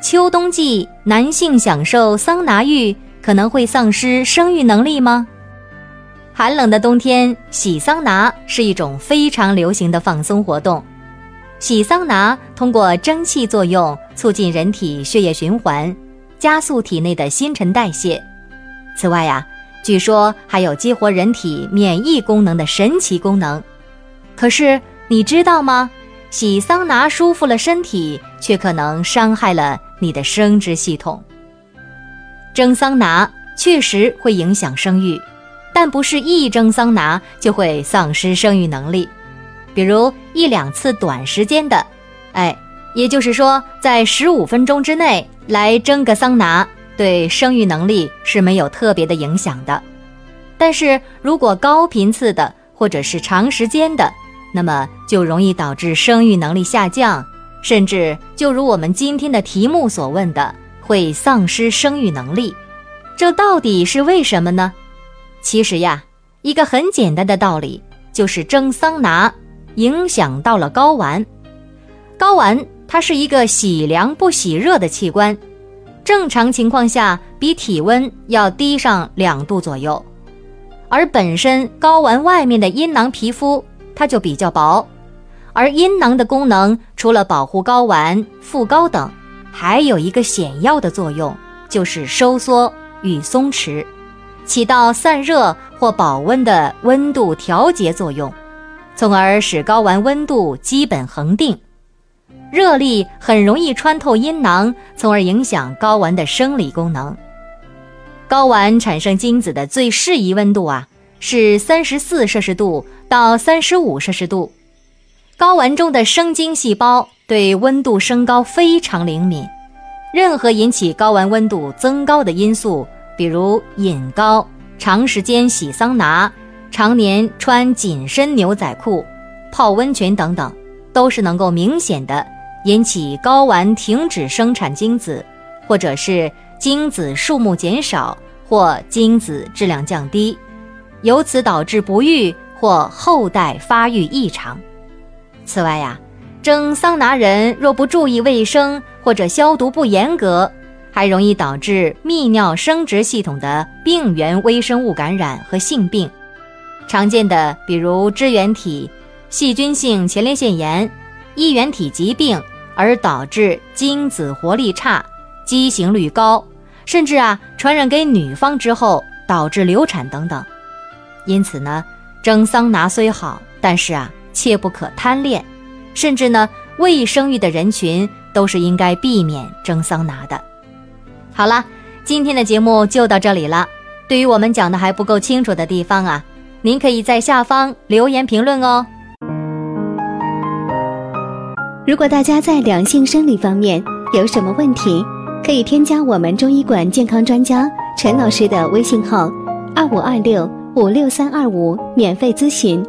秋冬季男性享受桑拿浴可能会丧失生育能力吗？寒冷的冬天洗桑拿是一种非常流行的放松活动。洗桑拿通过蒸汽作用促进人体血液循环，加速体内的新陈代谢。此外呀，据说还有激活人体免疫功能的神奇功能。可是你知道吗？洗桑拿舒服了身体，却可能伤害了你的生殖系统。蒸桑拿确实会影响生育，但不是一蒸桑拿就会丧失生育能力。比如一两次短时间的，哎，也就是说在十五分钟之内来蒸个桑拿，对生育能力是没有特别的影响的。但是如果高频次的或者是长时间的，那么就容易导致生育能力下降，甚至就如我们今天的题目所问的，会丧失生育能力。这到底是为什么呢？其实呀，一个很简单的道理，就是蒸桑拿影响到了睾丸。睾丸它是一个喜凉不喜热的器官，正常情况下比体温要低上两度左右，而本身睾丸外面的阴囊皮肤。它就比较薄，而阴囊的功能除了保护睾丸、副睾等，还有一个显要的作用，就是收缩与松弛，起到散热或保温的温度调节作用，从而使睾丸温度基本恒定。热力很容易穿透阴囊，从而影响睾丸的生理功能。睾丸产生精子的最适宜温度啊。是三十四摄氏度到三十五摄氏度，睾丸中的生精细胞对温度升高非常灵敏，任何引起睾丸温度增高的因素，比如隐睾、长时间洗桑拿、常年穿紧身牛仔裤、泡温泉等等，都是能够明显的引起睾丸停止生产精子，或者是精子数目减少或精子质量降低。由此导致不育或后代发育异常。此外呀，蒸桑拿人若不注意卫生或者消毒不严格，还容易导致泌尿生殖系统的病原微生物感染和性病。常见的比如支原体、细菌性前列腺炎、衣原体疾病，而导致精子活力差、畸形率高，甚至啊传染给女方之后导致流产等等。因此呢，蒸桑拿虽好，但是啊，切不可贪恋，甚至呢，未生育的人群都是应该避免蒸桑拿的。好了，今天的节目就到这里了。对于我们讲的还不够清楚的地方啊，您可以在下方留言评论哦。如果大家在两性生理方面有什么问题，可以添加我们中医馆健康专家陈老师的微信号：二五二六。五六三二五，免费咨询。